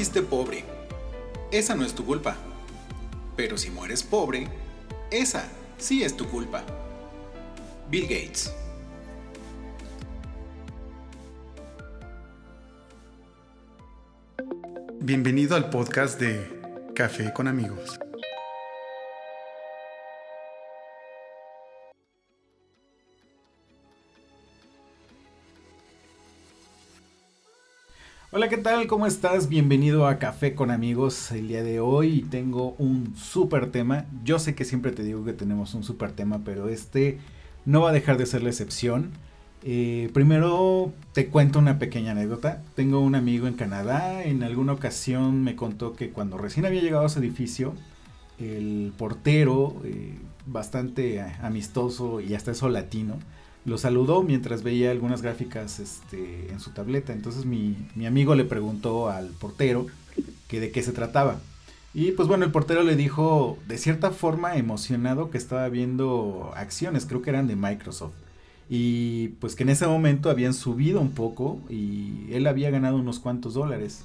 naciste pobre, esa no es tu culpa. Pero si mueres pobre, esa sí es tu culpa. Bill Gates. Bienvenido al podcast de Café con amigos. Hola, ¿qué tal? ¿Cómo estás? Bienvenido a Café con amigos. El día de hoy tengo un súper tema. Yo sé que siempre te digo que tenemos un súper tema, pero este no va a dejar de ser la excepción. Eh, primero te cuento una pequeña anécdota. Tengo un amigo en Canadá. En alguna ocasión me contó que cuando recién había llegado a ese edificio, el portero, eh, bastante amistoso y hasta eso latino, lo saludó mientras veía algunas gráficas este, en su tableta. Entonces mi, amigo le preguntó al portero que de qué se trataba. Y pues bueno, el portero le dijo de cierta forma emocionado que estaba viendo acciones, creo que eran de Microsoft. Y pues que en ese momento habían subido un poco y él había ganado unos cuantos dólares.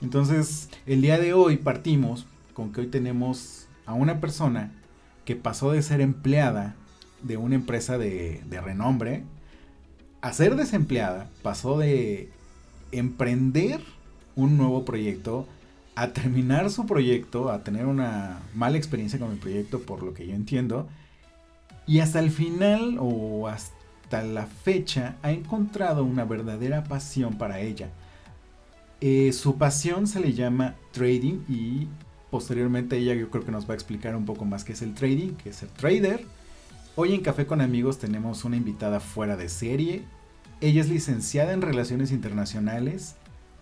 Entonces el día de hoy partimos con que hoy tenemos a una persona que pasó de ser empleada de una empresa de, renombre a ser desempleada, pasó de emprender un nuevo proyecto a terminar su proyecto, a tener una mala experiencia con el proyecto, por lo que yo entiendo, y hasta el final o hasta la fecha ha encontrado una verdadera pasión para ella. Eh, su pasión se le llama trading y posteriormente ella yo creo que nos va a explicar un poco más qué es el trading, qué es el trader Hoy en Café con Amigos tenemos una invitada fuera de serie. Ella es licenciada en Relaciones Internacionales,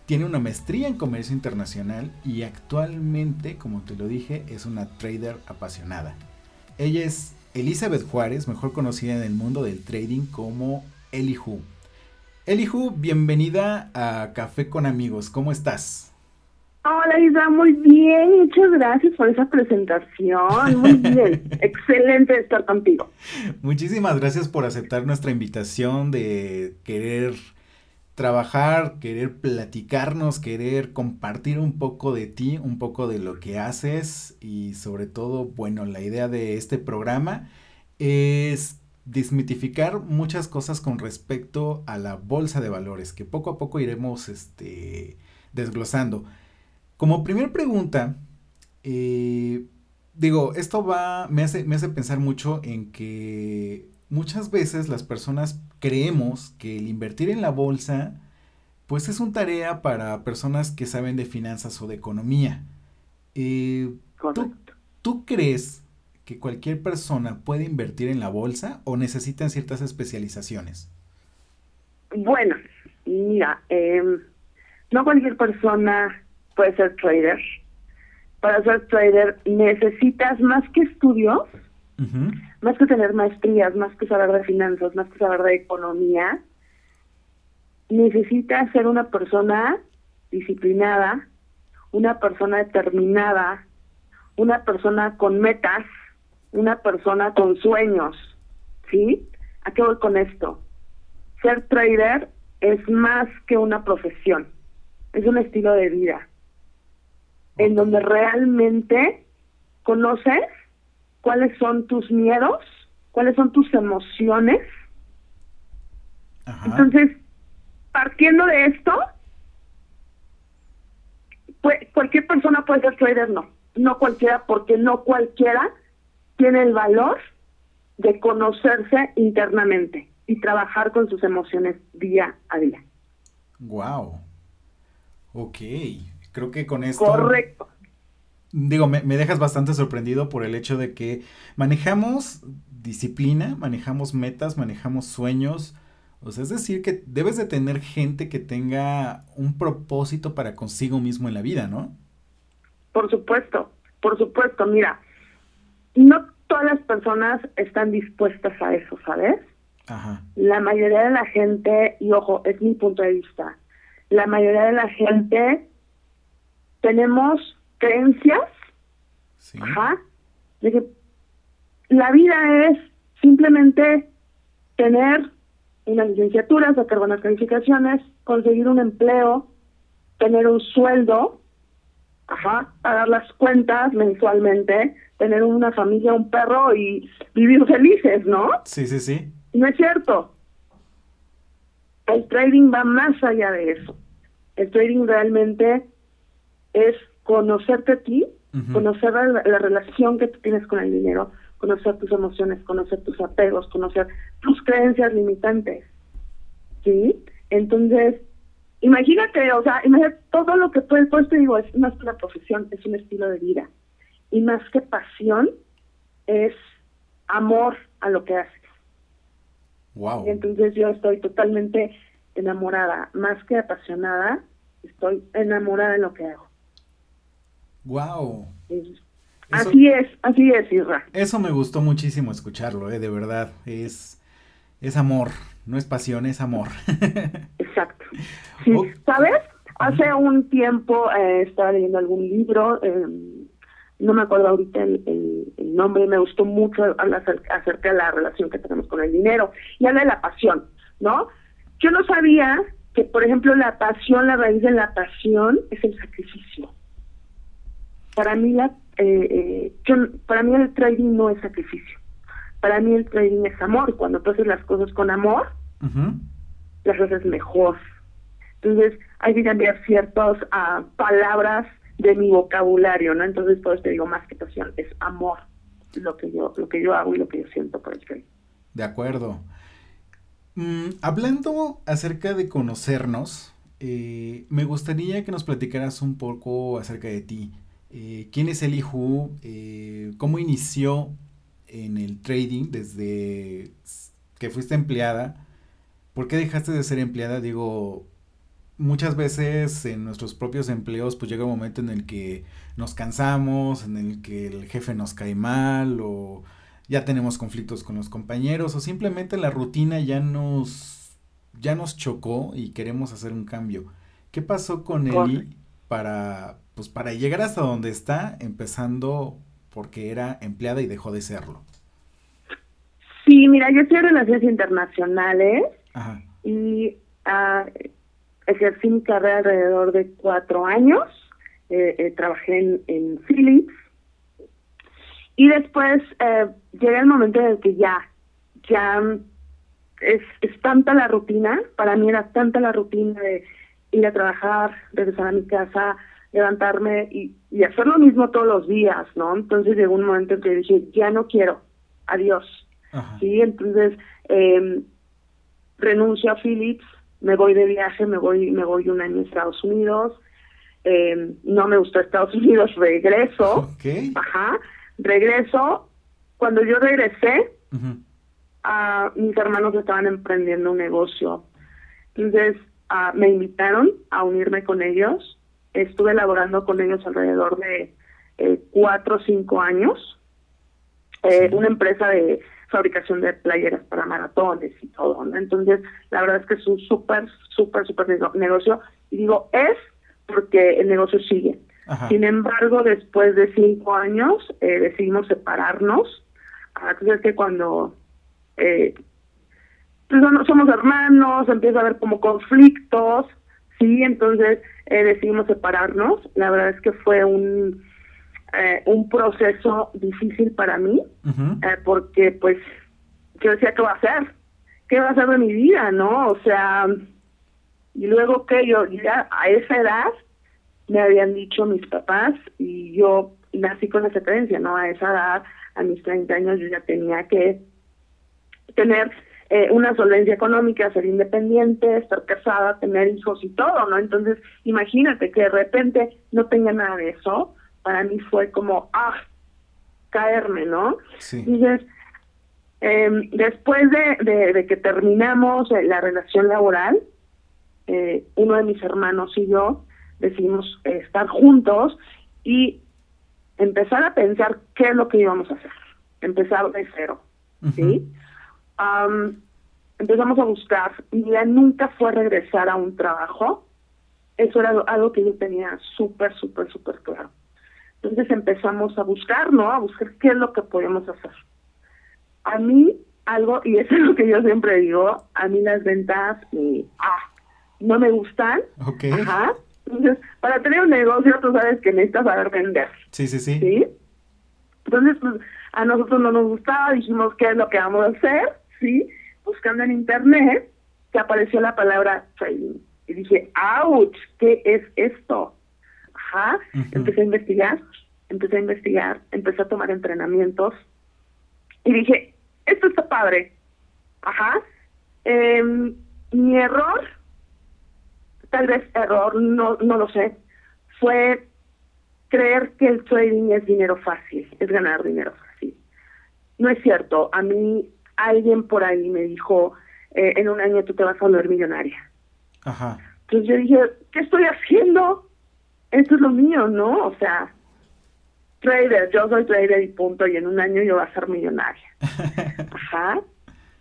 tiene una maestría en Comercio Internacional y actualmente, como te lo dije, es una trader apasionada. Ella es Elizabeth Juárez, mejor conocida en el mundo del trading como Elihu. Elihu, bienvenida a Café con Amigos, ¿cómo estás? Hola Isa, muy bien, muchas gracias por esa presentación, muy bien, excelente estar contigo. Muchísimas gracias por aceptar nuestra invitación de querer trabajar, querer platicarnos, querer compartir un poco de ti, un poco de lo que haces y sobre todo, bueno, la idea de este programa es desmitificar muchas cosas con respecto a la bolsa de valores que poco a poco iremos este, desglosando. Como primer pregunta, eh, digo, esto va, me hace, me hace pensar mucho en que muchas veces las personas creemos que el invertir en la bolsa, pues es una tarea para personas que saben de finanzas o de economía. Eh, ¿tú, crees que cualquier persona puede invertir en la bolsa o necesitan ciertas especializaciones? Bueno, mira, em, no cualquier persona puedes ser trader. Para ser trader necesitas más que estudios, más que tener maestrías, más que saber de finanzas, más que saber de economía, necesitas ser una persona disciplinada, una persona determinada, una persona con metas, una persona con sueños. ¿Sí? ¿A qué voy con esto? Ser trader es más que una profesión, es un estilo de vida en donde realmente conoces cuáles son tus miedos, cuáles son tus emociones. Entonces, partiendo de esto, pues, cualquier persona puede ser trader, no. No cualquiera, porque no cualquiera tiene el valor de conocerse internamente y trabajar con sus emociones día a día. Wow. Ok. Creo que con esto... Correcto. Digo, me, dejas bastante sorprendido por el hecho de que manejamos disciplina, manejamos metas, manejamos sueños. O sea, es decir, que debes de tener gente que tenga un propósito para consigo mismo en la vida, ¿no? Por supuesto, por supuesto. Mira, no todas las personas están dispuestas a eso, ¿sabes? Ajá. La mayoría de la gente, y ojo, es mi punto de vista, la mayoría de la gente tenemos creencias, ajá, de que la vida es simplemente tener una licenciatura, sacar buenas calificaciones, conseguir un empleo, tener un sueldo ajá, pagar las cuentas mensualmente, tener una familia, un perro y vivir felices, ¿no? Sí, sí, sí. No es cierto. El trading va más allá de eso. El trading realmente es conocerte a ti, conocer la, la, relación que tú tienes con el dinero, conocer tus emociones, conocer tus apegos, conocer tus creencias limitantes. ¿Sí? Entonces, imagínate, o sea, imagínate todo lo que tú, pues te digo, es más que una profesión, es un estilo de vida. Y más que pasión, es amor a lo que haces. Wow. Entonces yo estoy totalmente enamorada, más que apasionada, estoy enamorada de lo que hago. Wow. así es, así es, Isra. Eso me gustó muchísimo escucharlo, eh, de verdad. Es, es amor, no es pasión, es amor. Exacto. Sí, ¿Sabes? Hace un tiempo eh, estaba leyendo algún libro, eh, no me acuerdo ahorita el, el, nombre, me gustó mucho acerca de la relación que tenemos con el dinero y habla de la pasión, ¿no? Yo no sabía que, por ejemplo, la pasión, la raíz de la pasión es el sacrificio. Para mí, la, eh, eh, para mí el trading no es sacrificio. Para mí el trading es amor. Cuando tú haces las cosas con amor, las haces mejor. Entonces, hay que cambiar ciertas uh, palabras de mi vocabulario, ¿no? Entonces, por eso te digo, más que pasión, es amor lo que yo lo que yo hago y lo que yo siento por el trading. De acuerdo. Mm, hablando acerca de conocernos, eh, me gustaría que nos platicaras un poco acerca de ti. Eh, ¿Quién es Eli Hu? Eh, ¿Cómo inició en el trading desde que fuiste empleada? ¿Por qué dejaste de ser empleada? Digo, muchas veces en nuestros propios empleos pues llega un momento en el que nos cansamos, en el que el jefe nos cae mal o ya tenemos conflictos con los compañeros o simplemente la rutina ya nos ya nos chocó y queremos hacer un cambio. ¿Qué pasó con Eli para pues para llegar hasta donde está empezando porque era empleada y dejó de serlo? Sí, mira, yo estoy en relaciones internacionales y uh, ejercí mi carrera alrededor de cuatro años. Eh, eh, trabajé en, en Philips y después eh, llega el momento en el que ya, ya es, es tanta la rutina, para mí era tanta la rutina de ir a trabajar, regresar a mi casa, levantarme y, y hacer lo mismo todos los días, ¿no? Entonces llegó un momento en que dije, ya no quiero, adiós. Sí, entonces eh, renuncio a Philips, me voy de viaje, me voy, me voy un año a Estados Unidos, eh, no me gustó Estados Unidos, regreso, ajá, regreso, cuando yo regresé, a mis hermanos estaban emprendiendo un negocio. Entonces me invitaron a unirme con ellos. Estuve elaborando con ellos alrededor de eh, cuatro o cinco años. Eh, una empresa de fabricación de playeras para maratones y todo. Entonces, la verdad es que es un súper, súper, súper negocio. Y digo, es porque el negocio sigue. Sin embargo, después de cinco años eh, decidimos separarnos. Entonces que cuando eh, pues somos hermanos, empieza a haber como conflictos, sí, entonces eh, decidimos separarnos. La verdad es que fue un eh, un proceso difícil para mí, eh, porque pues yo decía, ¿qué va a hacer? ¿Qué va a hacer de mi vida, no? O sea, y luego que yo ya a esa edad me habían dicho mis papás y yo nací con esa creencia, ¿no? A esa edad, a mis 30 años, yo ya tenía que tener eh, una solvencia económica, ser independiente, estar casada, tener hijos y todo, ¿no? Entonces, imagínate que de repente no tenga nada de eso, para mí fue como, ah, caerme, ¿no? Sí. Entonces, eh, después de, de, que terminamos eh, la relación laboral, eh, uno de mis hermanos y yo decidimos estar juntos y empezar a pensar qué es lo que íbamos a hacer, empezar de cero, ¿sí? Empezamos a buscar, mi idea nunca fue regresar a un trabajo, eso era algo que yo tenía súper, súper, súper claro. Entonces empezamos a buscar, ¿no? A buscar qué es lo que podemos hacer. A mí, algo, y eso es lo que yo siempre digo, a mí las ventas ah, no me gustan. Ajá Entonces, para tener un negocio, tú sabes que necesitas saber vender. Sí, sí, sí. ¿Sí? Entonces, pues, a nosotros no nos gustaba, dijimos, ¿qué es lo que vamos a hacer? ¿Sí? Buscando en internet, que apareció la palabra trading. Y dije, ¡ouch! ¿Qué es esto? Ajá. Empecé a investigar, empecé a investigar, empecé a tomar entrenamientos. Y dije, esto está padre. Ajá. Eh, mi error, tal vez error, no, no lo sé, fue creer que el trading es dinero fácil, es ganar dinero fácil. No es cierto. A mí alguien por ahí me dijo, eh, en un año tú te vas a volver millonaria. Ajá. Entonces yo dije, ¿qué estoy haciendo? Esto es lo mío, ¿no? O sea, trader, yo soy trader y punto, y en un año yo voy a ser millonaria. Ajá.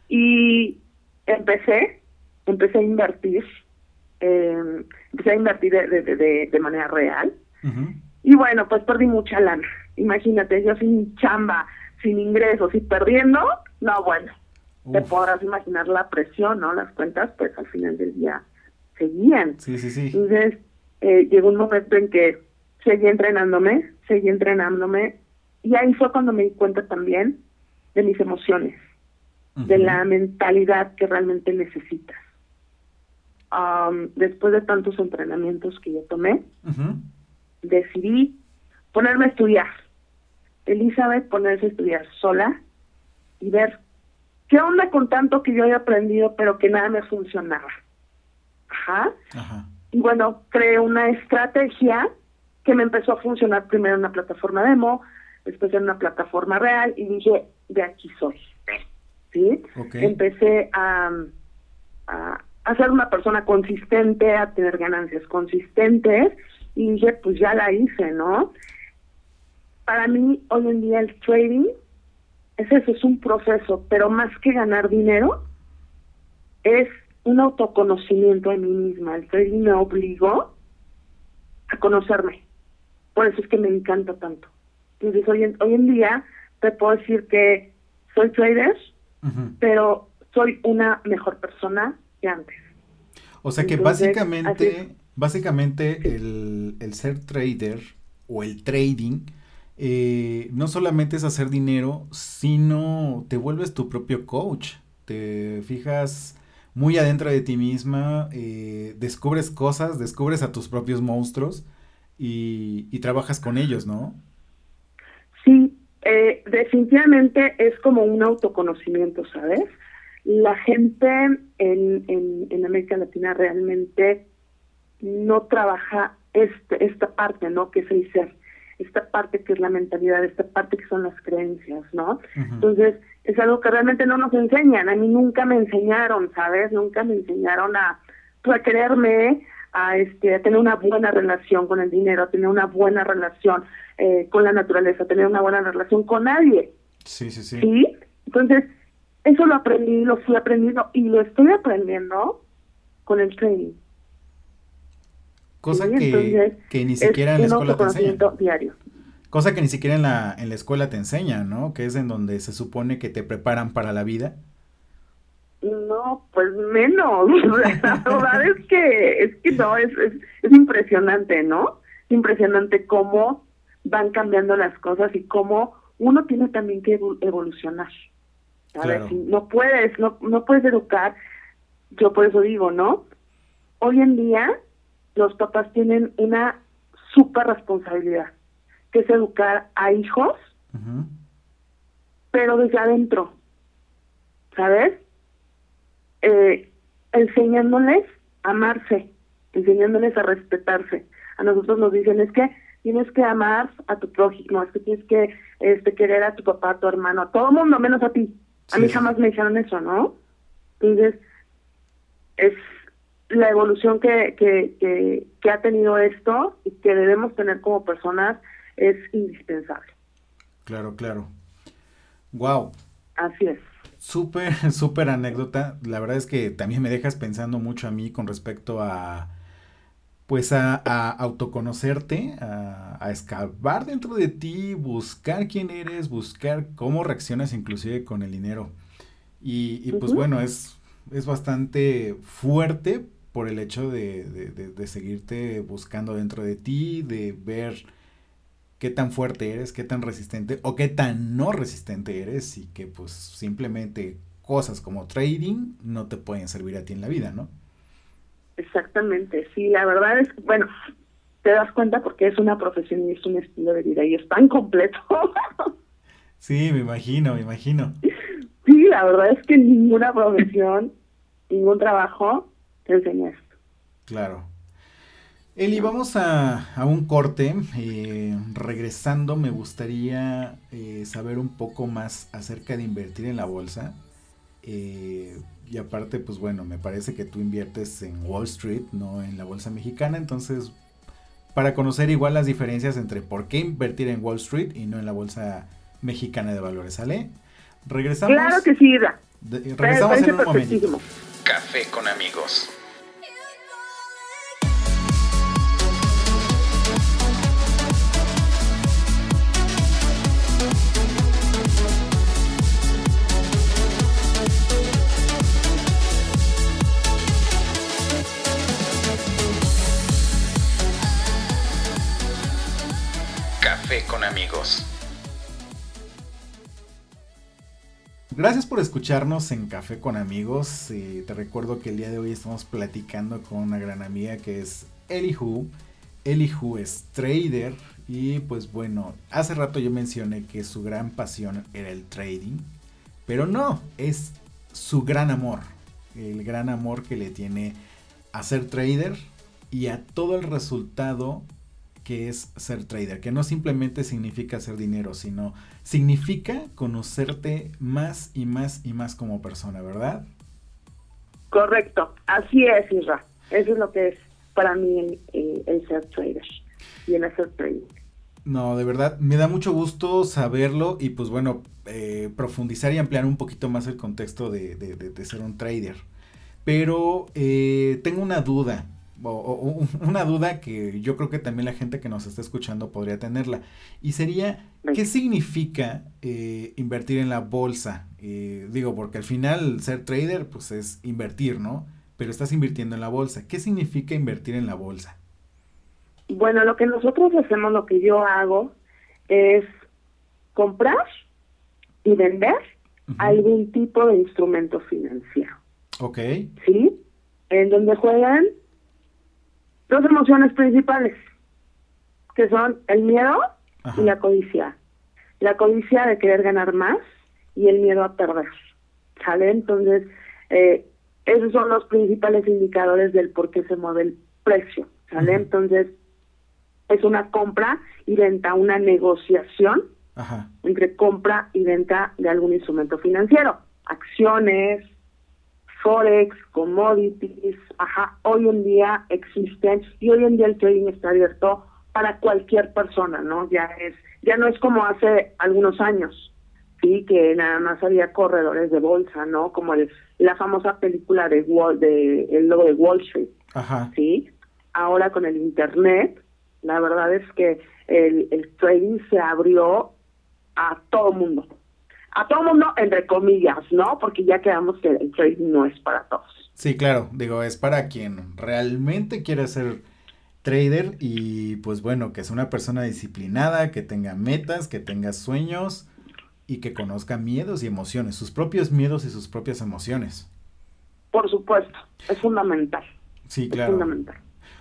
Y empecé, empecé a invertir, eh, empecé a invertir de, de, de, de manera real. Y bueno, pues perdí mucha lana. Imagínate, yo sin chamba, sin ingresos y perdiendo, no, bueno, te podrás imaginar la presión, ¿no? Las cuentas, pues al final del día seguían. Sí, sí, sí. Entonces, eh, llegó un momento en que seguí entrenándome, seguí entrenándome, y ahí fue cuando me di cuenta también de mis emociones, de la mentalidad que realmente necesitas. Um, después de tantos entrenamientos que yo tomé, decidí ponerme a estudiar. Elizabeth ponerse a estudiar sola y ver qué onda con tanto que yo había aprendido pero que nada me funcionaba. Ajá. Ajá. Y bueno, creé una estrategia que me empezó a funcionar primero en una plataforma demo, después en una plataforma real y dije, de aquí soy. ¿Sí? Okay. Empecé a, a, a ser una persona consistente, a tener ganancias consistentes y dije, pues ya la hice, ¿no? Para mí, hoy en día el trading es eso, es un proceso, pero más que ganar dinero, es un autoconocimiento de mí misma. El trading me obligó a conocerme. Por eso es que me encanta tanto. Entonces, hoy en, hoy en día te puedo decir que soy trader, uh -huh. pero soy una mejor persona que antes. O sea que Entonces, básicamente, básicamente el, el, ser trader o el trading eh, no solamente es hacer dinero, sino te vuelves tu propio coach. Te fijas muy adentro de ti misma, eh, descubres cosas, descubres a tus propios monstruos y, y trabajas con ellos, ¿no? Sí, eh, definitivamente es como un autoconocimiento, ¿sabes? La gente en, en, en América Latina realmente no trabaja este, esta parte, ¿no? Que es el ser, esta parte que es la mentalidad, esta parte que son las creencias, ¿no? Uh -huh. Entonces, es algo que realmente no nos enseñan. A mí nunca me enseñaron, ¿sabes? Nunca me enseñaron a, a quererme, a, este, a tener una buena relación con el dinero, a tener una buena relación eh, con la naturaleza, a tener una buena relación con nadie. Sí, sí, sí. ¿Sí? Entonces, eso lo aprendí, lo fui aprendiendo y lo estoy aprendiendo con el training. Cosa ¿Sí? que, Entonces, que ni siquiera en la escuela te enseñan. diario. Cosa que ni siquiera en la, en la escuela te enseñan, ¿no? Que es en donde se supone que te preparan para la vida. No, pues menos. la verdad es que, es que no, es, es, es impresionante, ¿no? Es impresionante cómo van cambiando las cosas y cómo uno tiene también que evolucionar. Claro. Si no puedes, no, no puedes educar, yo por eso digo, ¿no? Hoy en día los papás tienen una super responsabilidad, que es educar a hijos, uh -huh. pero desde adentro, ¿sabes? Eh, enseñándoles a amarse, enseñándoles a respetarse. A nosotros nos dicen es que tienes que amar a tu prójimo, es que tienes que este, querer a tu papá, a tu hermano, a todo mundo menos a ti. A mí jamás me dijeron eso, ¿no? Entonces, es la evolución que, que, que, que, ha tenido esto y que debemos tener como personas es indispensable. Claro, claro. Wow. Así es. Súper, súper anécdota. La verdad es que también me dejas pensando mucho a mí con respecto a, pues a, a autoconocerte, a, a, escavar dentro de ti, buscar quién eres, buscar cómo reaccionas inclusive con el dinero. Y, y pues uh -huh. bueno, es, es bastante fuerte, por el hecho de, de, seguirte buscando dentro de ti, de ver qué tan fuerte eres, qué tan resistente o qué tan no resistente eres y que pues simplemente cosas como trading no te pueden servir a ti en la vida, ¿no? Exactamente, sí, la verdad es, bueno, te das cuenta porque es una profesión y es un estilo de vida y es tan completo. sí, me imagino, me imagino. Sí, la verdad es que ninguna profesión, ningún trabajo te enseña esto. Claro. Eli, vamos a, un corte. Eh, regresando, me gustaría eh, saber un poco más acerca de invertir en la bolsa. Eh, y aparte, pues bueno, me parece que tú inviertes en Wall Street, no en la bolsa mexicana. Entonces, para conocer igual las diferencias entre por qué invertir en Wall Street y no en la bolsa mexicana de valores, ¿sale? Regresamos. Claro que sí, regresamos en un momento. Café con amigos. Gracias por escucharnos en Café con amigos. Eh, te recuerdo que el día de hoy estamos platicando con una gran amiga que es Elihu. Elihu es trader y pues bueno, hace rato yo mencioné que su gran pasión era el trading, pero no, es su gran amor, el gran amor que le tiene a ser trader y a todo el resultado que es ser trader, que no simplemente significa hacer dinero, sino significa conocerte más y más y más como persona, ¿verdad? Correcto, así es, Isra. Eso es lo que es para mí el, ser trader y el hacer trading. No, de verdad, me da mucho gusto saberlo y pues bueno, eh, profundizar y ampliar un poquito más el contexto de, ser un trader. Pero eh, tengo una duda o, una duda que yo creo que también la gente que nos está escuchando podría tenerla. Y sería, ¿qué significa eh, invertir en la bolsa? Eh, digo, porque al final ser trader pues es invertir, ¿no? Pero estás invirtiendo en la bolsa. ¿Qué significa invertir en la bolsa? Bueno, lo que nosotros hacemos, lo que yo hago, es comprar y vender algún tipo de instrumento financiero. Ok. ¿Sí? En donde juegan dos emociones principales, que son el miedo y la codicia. La codicia de querer ganar más y el miedo a perder. ¿Sale? Entonces, eh, esos son los principales indicadores del por qué se mueve el precio. ¿Sale? Entonces, es una compra y venta, una negociación entre compra y venta de algún instrumento financiero, acciones, Forex, commodities, ajá, hoy en día existen y hoy en día el trading está abierto para cualquier persona, ¿no? Ya es, ya no es como hace algunos años, sí, que nada más había corredores de bolsa, ¿no? Como el, la famosa película de Wall, de el logo de Wall Street, ajá. sí. Ahora con el internet, la verdad es que el, el trading se abrió a todo mundo, a todo mundo, entre comillas, ¿no? Porque ya quedamos que el trading no es para todos. Sí, claro, digo, es para quien realmente quiere ser trader y pues bueno, que es una persona disciplinada, que tenga metas, que tenga sueños y que conozca miedos y emociones, sus propios miedos y sus propias emociones. Por supuesto, es fundamental. Sí, claro. Es fundamental.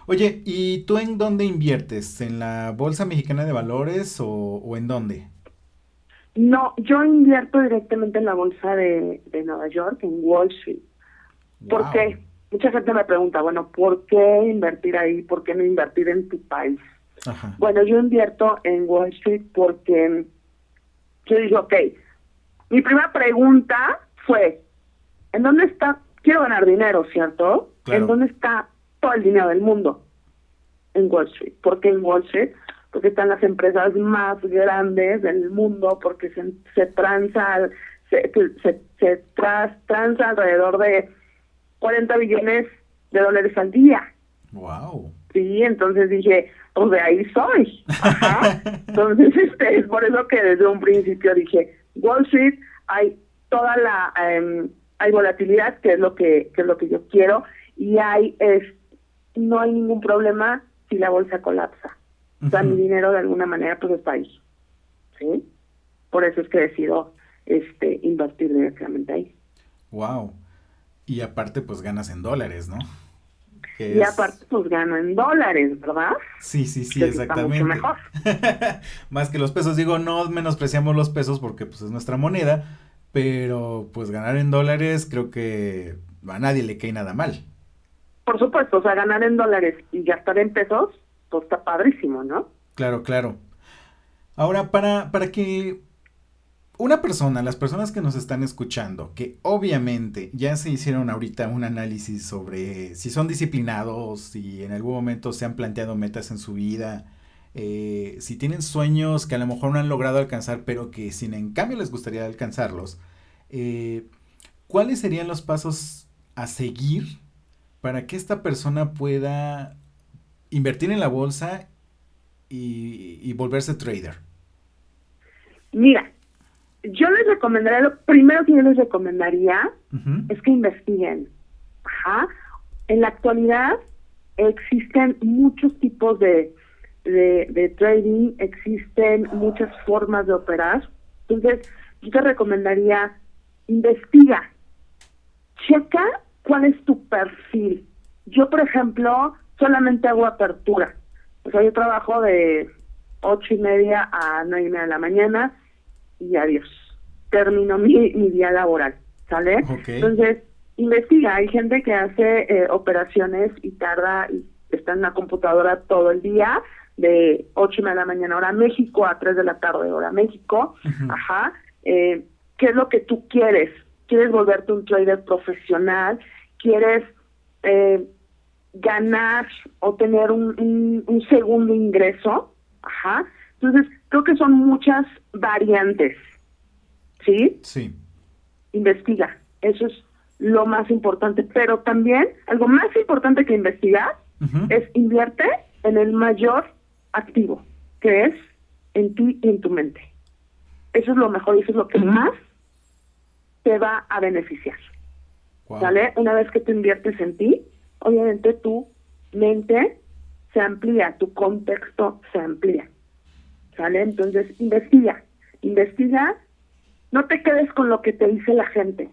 Oye, ¿y tú en dónde inviertes? ¿En la Bolsa Mexicana de Valores o, o en dónde? No, yo invierto directamente en la bolsa de, de Nueva York, en Wall Street. ¿Por qué? Mucha gente me pregunta, bueno, ¿por qué invertir ahí? ¿Por qué no invertir en tu país? Bueno, yo invierto en Wall Street porque yo digo, ok, mi primera pregunta fue, ¿en dónde está? Quiero ganar dinero, ¿cierto? ¿En dónde está todo el dinero del mundo? En Wall Street. ¿Por qué en Wall Street? Porque están las empresas más grandes del mundo, porque se, se transa, se, se, se transa alrededor de 40 billones de dólares al día. Wow. Sí, entonces dije, pues de ahí soy. Ajá. entonces, este, es por eso que desde un principio dije, Wall Street, hay toda la, em, hay volatilidad, que es lo que, que es lo que yo quiero, y hay es, no hay ningún problema si la bolsa colapsa. O sea, mi dinero de alguna manera pues está ahí. ¿Sí? Por eso es que decido este invertir directamente ahí. Wow. Y aparte pues ganas en dólares, ¿no? y aparte pues gano en dólares, ¿verdad? Sí, sí, sí, exactamente. mejor. Más que los pesos, digo, no menospreciamos los pesos porque pues es nuestra moneda, pero pues ganar en dólares creo que a nadie le cae nada mal. Por supuesto, o sea, ganar en dólares y gastar en pesos, está padrísimo, ¿no? Claro, claro. Ahora, para, para que una persona, las personas que nos están escuchando, que obviamente ya se hicieron ahorita un análisis sobre si son disciplinados, si en algún momento se han planteado metas en su vida, eh, si tienen sueños que a lo mejor no han logrado alcanzar, pero que sin en cambio les gustaría alcanzarlos, eh, ¿cuáles serían los pasos a seguir para que esta persona pueda invertir en la bolsa y, volverse trader? Mira, yo les recomendaría, lo primero que yo les recomendaría es que investiguen. Ajá. En la actualidad existen muchos tipos de, de, trading, existen muchas formas de operar. Entonces, yo te recomendaría, investiga, checa cuál es tu perfil. Yo, por ejemplo, solamente hago apertura. O sea, yo trabajo de ocho y media a nueve y media de la mañana y adiós. Termino mi, día laboral, ¿sale? Entonces, investiga. Hay gente que hace eh, operaciones y tarda y está en la computadora todo el día, de ocho y media de la mañana hora México a tres de la tarde hora México. Ajá. Eh, ¿Qué es lo que tú quieres? ¿Quieres volverte un trader profesional? ¿Quieres eh, ganar o tener un, un, segundo ingreso. Ajá. Entonces, creo que son muchas variantes. ¿Sí? Sí. Investiga. Eso es lo más importante. Pero también, algo más importante que investigar es invierte en el mayor activo, que es en ti y en tu mente. Eso es lo mejor y eso es lo que más te va a beneficiar. ¿Sale? Una vez que tú inviertes en ti, obviamente tu mente se amplía, tu contexto se amplía. ¿Sale? Entonces, investiga, investiga, no te quedes con lo que te dice la gente.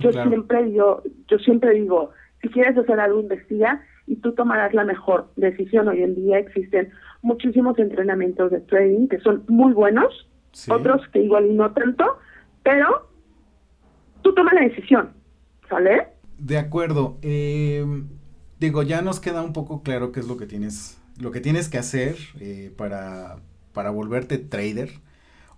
yo siempre yo, yo siempre digo, si quieres hacer algo, investiga y tú tomarás la mejor decisión. Hoy en día existen muchísimos entrenamientos de trading que son muy buenos, otros que igual no tanto, pero tú tomas la decisión, ¿sale? De acuerdo. Eh, digo, ya nos queda un poco claro qué es lo que tienes, lo que tienes que hacer eh, para, para volverte trader.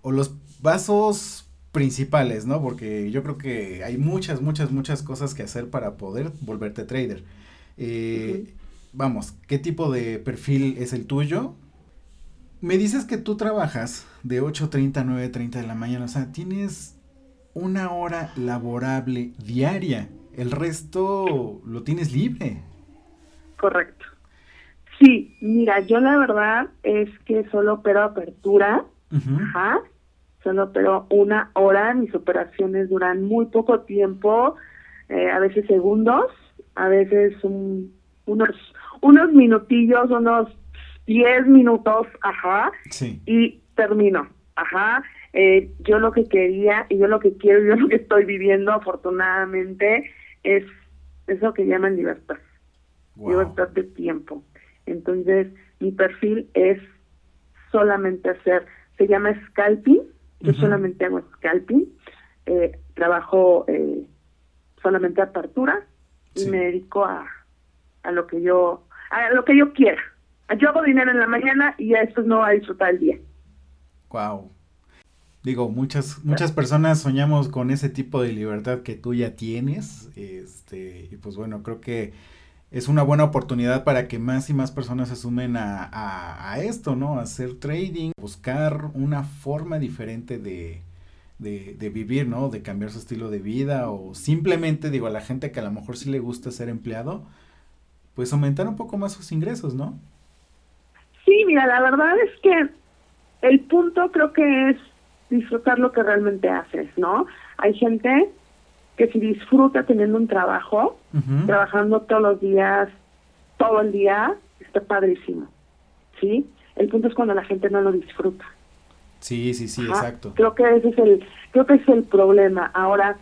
O los vasos principales, ¿no? Porque yo creo que hay muchas, muchas, muchas cosas que hacer para poder volverte trader. Eh, vamos, ¿qué tipo de perfil es el tuyo? Me dices que tú trabajas de 8.30 a 9.30 de la mañana, o sea, tienes una hora laborable diaria, el resto lo tienes libre. Correcto. Sí, mira, yo la verdad es que solo opero apertura, ajá, solo opero una hora, mis operaciones duran muy poco tiempo, eh, a veces segundos, a veces unos unos minutillos, unos 10 minutos, ajá, sí. y termino, ajá. Eh, yo lo que quería y yo lo que quiero y yo lo que estoy viviendo afortunadamente es eso que llaman libertad libertad de tiempo. Entonces, mi perfil es solamente hacer, se llama scalping, yo solamente hago scalping, eh, trabajo eh, solamente apertura y me dedico a, a lo que yo, a lo que yo quiera. Yo hago dinero en la mañana y ya esto no va a disfrutar el día. Wow. Digo, muchas, muchas personas soñamos con ese tipo de libertad que tú ya tienes. Este, y pues bueno, creo que es una buena oportunidad para que más y más personas se sumen a, esto, ¿no? A hacer trading, buscar una forma diferente de, de, vivir, ¿no? De cambiar su estilo de vida o simplemente, digo, a la gente que a lo mejor sí le gusta ser empleado, pues aumentar un poco más sus ingresos, ¿no? Sí, mira, la verdad es que el punto creo que es disfrutar lo que realmente haces, ¿no? Hay gente que si disfruta teniendo un trabajo, trabajando todos los días, todo el día, está padrísimo. ¿Sí? El punto es cuando la gente no lo disfruta. Sí, sí, sí, exacto. Creo que ese es el, creo que es el problema. Ahora,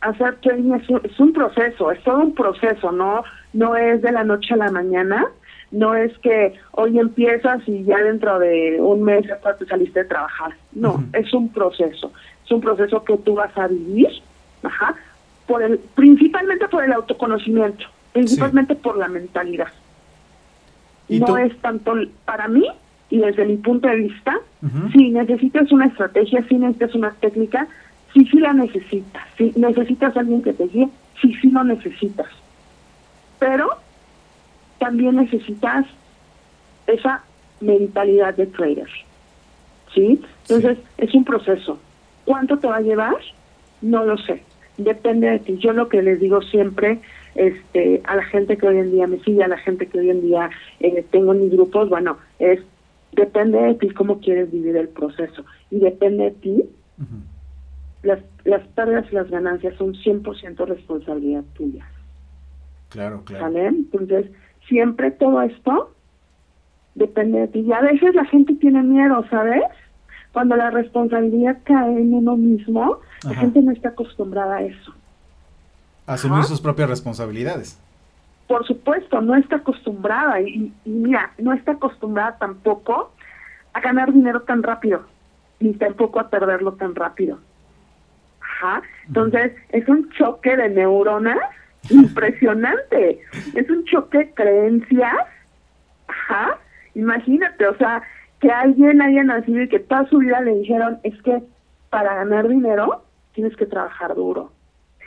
hacer trading es un, proceso, es todo un proceso, no, no es de la noche a la mañana, no es que hoy empiezas y ya dentro de un mes ya te saliste de trabajar. No, es un proceso, es un proceso que tú vas a vivir, ajá, por el, principalmente por el autoconocimiento, principalmente por la mentalidad. no es tanto para mí y desde mi punto de vista, si necesitas una estrategia, si necesitas una técnica, si sí la necesitas, si necesitas alguien que te guíe, si sí lo necesitas. Pero también necesitas esa mentalidad de trader. ¿Sí? Entonces, es un proceso. ¿Cuánto te va a llevar? No lo sé. Depende de ti. Yo lo que les digo siempre este, a la gente que hoy en día me sigue, a la gente que hoy en día eh, tengo en mis grupos, bueno, es depende de ti cómo quieres vivir el proceso. Y depende de ti las, las pérdidas y las ganancias son 100% responsabilidad tuya. Claro, claro. ¿Sale? Entonces, siempre todo esto depende de ti. Y a veces la gente tiene miedo, ¿sabes? Cuando la responsabilidad cae en uno mismo, la gente no está acostumbrada a eso. Asumir sus propias responsabilidades. Por supuesto, no está acostumbrada. Y, y mira, no está acostumbrada tampoco a ganar dinero tan rápido, ni tampoco a perderlo tan rápido. Entonces, es un choque de neuronas impresionante. es un choque de creencias. Ajá. Imagínate, o sea, que alguien haya nacido y que toda su vida le dijeron, es que para ganar dinero tienes que trabajar duro.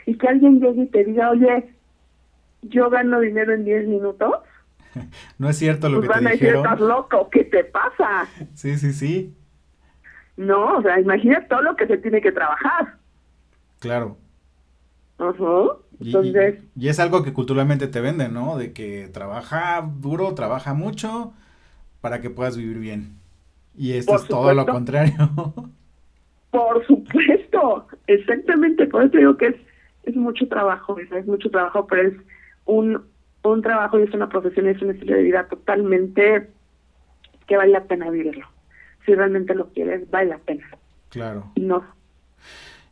Y que alguien llegue y te diga, oye, yo gano dinero en 10 minutos. No es cierto lo pues que van a decir, estás loco, ¿qué te pasa? Sí, sí, sí. No, o sea, imagina todo lo que se tiene que trabajar. Claro. Ajá. Entonces, y, es algo que culturalmente te venden, ¿no? De que trabaja duro, trabaja mucho para que puedas vivir bien. Y esto es todo lo contrario. Por supuesto, exactamente. Por eso digo que es, es mucho trabajo, es mucho trabajo, pero es un, un trabajo y es una profesión, es un estilo de vida totalmente que vale la pena vivirlo. Si realmente lo quieres, vale la pena. Claro. No,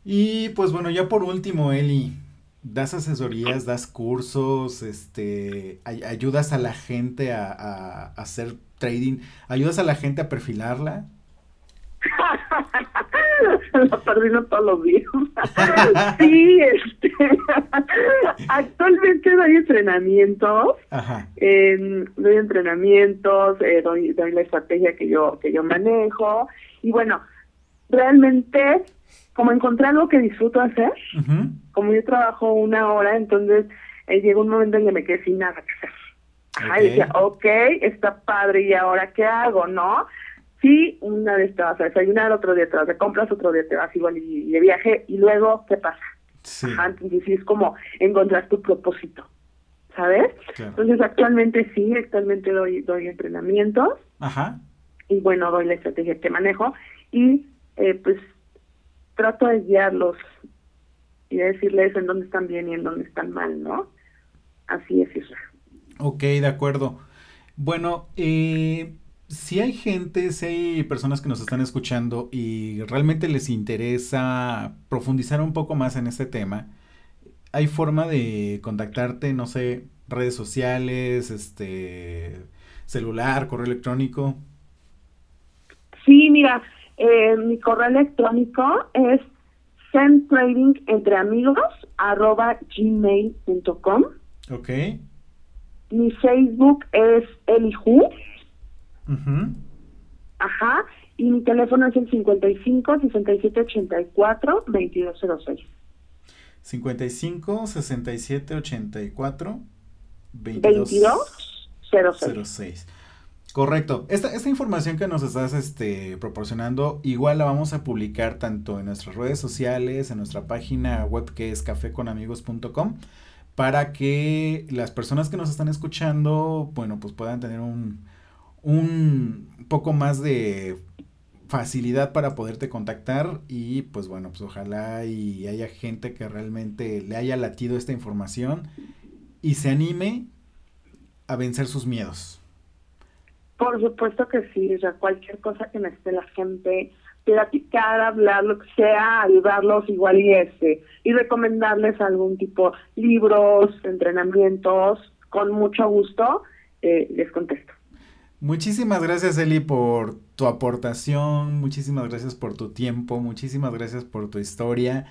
y pues bueno, ya por último, Eli, das asesorías, das cursos, este, ayudas a la gente a, hacer trading, ayudas a la gente a perfilarla. Lo perdino todos los días. sí, este, actualmente doy entrenamientos, Ajá. doy entrenamientos, eh, doy, doy la estrategia que yo que yo manejo y bueno, realmente como encontrar algo que disfruto hacer. Como yo trabajo una hora, entonces eh, llegó un momento en que me quedé sin nada que hacer. Ajá, y decía, ok, está padre, ¿y ahora qué hago, no? Sí, una vez te vas a desayunar, otro día te vas de compras, otro día te vas igual y, de viaje, y luego, ¿qué pasa? Sí. Ajá, entonces es como encontrar tu propósito, ¿sabes? Entonces actualmente sí, actualmente doy, doy entrenamientos. Ajá. Y bueno, doy la estrategia que manejo, y eh, pues trato de guiarlos y de decirles en dónde están bien y en dónde están mal, ¿no? Así es eso. Ok, de acuerdo. Bueno, eh, si hay gente, si hay personas que nos están escuchando y realmente les interesa profundizar un poco más en este tema, ¿hay forma de contactarte, no sé, redes sociales, este, celular, correo electrónico? Sí, mira, eh, mi correo electrónico es gmail.com Ok. Mi Facebook es Elihu. Ajá. Y mi teléfono es el 55 67 84 2206. 55 67 84 2206. Correcto. Esta, esta información que nos estás este, proporcionando, igual la vamos a publicar tanto en nuestras redes sociales, en nuestra página web que es cafeconamigos.com, para que las personas que nos están escuchando, bueno, pues puedan tener un, un poco más de facilidad para poderte contactar y pues bueno, pues ojalá y haya gente que realmente le haya latido esta información y se anime a vencer sus miedos. Por supuesto que sí, o sea, cualquier cosa que necesite la gente, platicar, hablar, lo que sea, ayudarlos igual y este, y recomendarles algún tipo, libros, entrenamientos, con mucho gusto eh, les contesto. Muchísimas gracias Eli por tu aportación, muchísimas gracias por tu tiempo, muchísimas gracias por tu historia.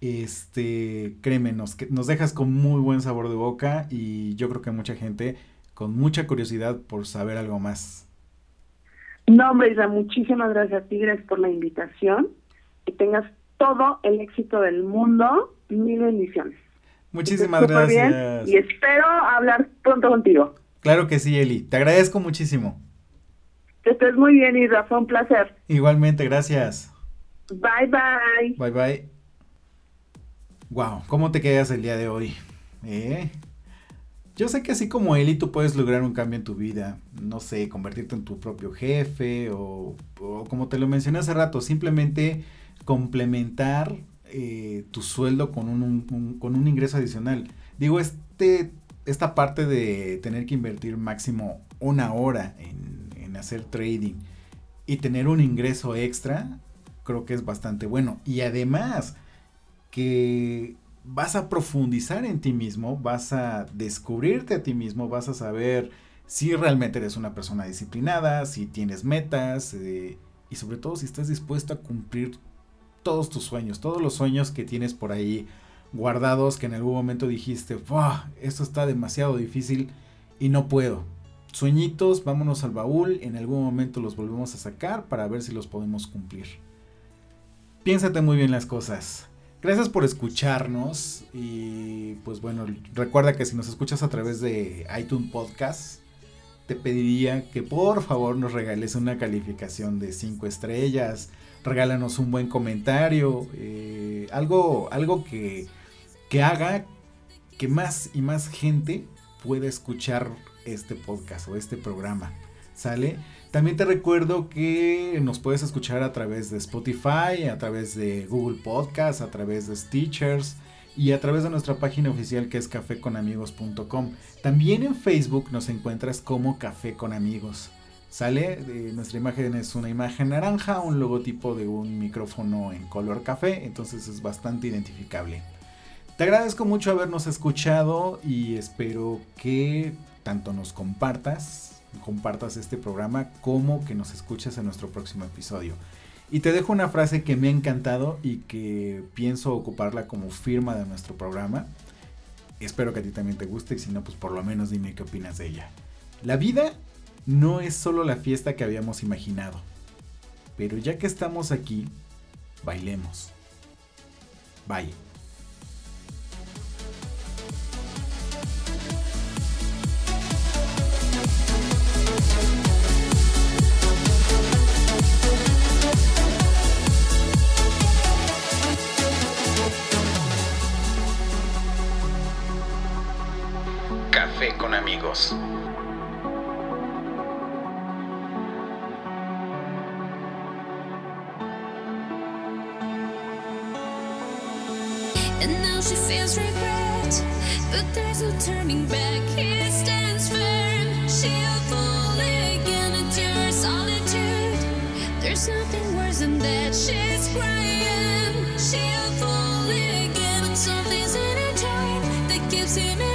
Este, créeme, nos, nos dejas con muy buen sabor de boca y yo creo que mucha gente con mucha curiosidad por saber algo más. No, hombre, muchísimas gracias, Tigres, por la invitación. Que tengas todo el éxito del mundo. Mil bendiciones. Muchísimas gracias. y espero hablar pronto contigo. Claro que sí, Eli. Te agradezco muchísimo. Que estés muy bien, Isra. Fue un placer. Igualmente, gracias. Bye, bye. Bye, bye. Wow, ¿cómo te quedas el día de hoy? ¿Eh? Yo sé que así como Eli tú puedes lograr un cambio en tu vida, no sé, convertirte en tu propio jefe o, como te lo mencioné hace rato, simplemente complementar eh, tu sueldo con un, con un ingreso adicional. Digo, este, esta parte de tener que invertir máximo una hora en, hacer trading y tener un ingreso extra, creo que es bastante bueno. Y además, que vas a profundizar en ti mismo, vas a descubrirte a ti mismo, vas a saber si realmente eres una persona disciplinada, si tienes metas eh, y sobre todo si estás dispuesto a cumplir todos tus sueños, todos los sueños que tienes por ahí guardados que en algún momento dijiste, ¡Wow! Esto está demasiado difícil y no puedo. Sueñitos, vámonos al baúl, en algún momento los volvemos a sacar para ver si los podemos cumplir. Piénsate muy bien las cosas. Gracias por escucharnos y pues bueno, recuerda que si nos escuchas a través de iTunes Podcast, te pediría que por favor nos regales una calificación de 5 estrellas, regálanos un buen comentario, eh, algo, algo que, que haga que más y más gente pueda escuchar este podcast o este programa. ¿Sale? También te recuerdo que nos puedes escuchar a través de Spotify, a través de Google Podcast, a través de Stitchers y a través de nuestra página oficial que es cafeconamigos.com. También en Facebook nos encuentras como Café con Amigos. Sale, eh, nuestra imagen es una imagen naranja, un logotipo de un micrófono en color café, entonces es bastante identificable. Te agradezco mucho habernos escuchado y espero que tanto nos compartas compartas este programa como que nos escuches en nuestro próximo episodio. Y te dejo una frase que me ha encantado y que pienso ocuparla como firma de nuestro programa. Espero que a ti también te guste y si no, pues por lo menos dime qué opinas de ella. La vida no es solo la fiesta que habíamos imaginado. Pero ya que estamos aquí, bailemos. Bye. Con. And now she feels regret, but there's no turning back. He stands firm, she'll fall again into her solitude. There's nothing worse than that. She's crying, she'll fall again. Something's in her time that keeps him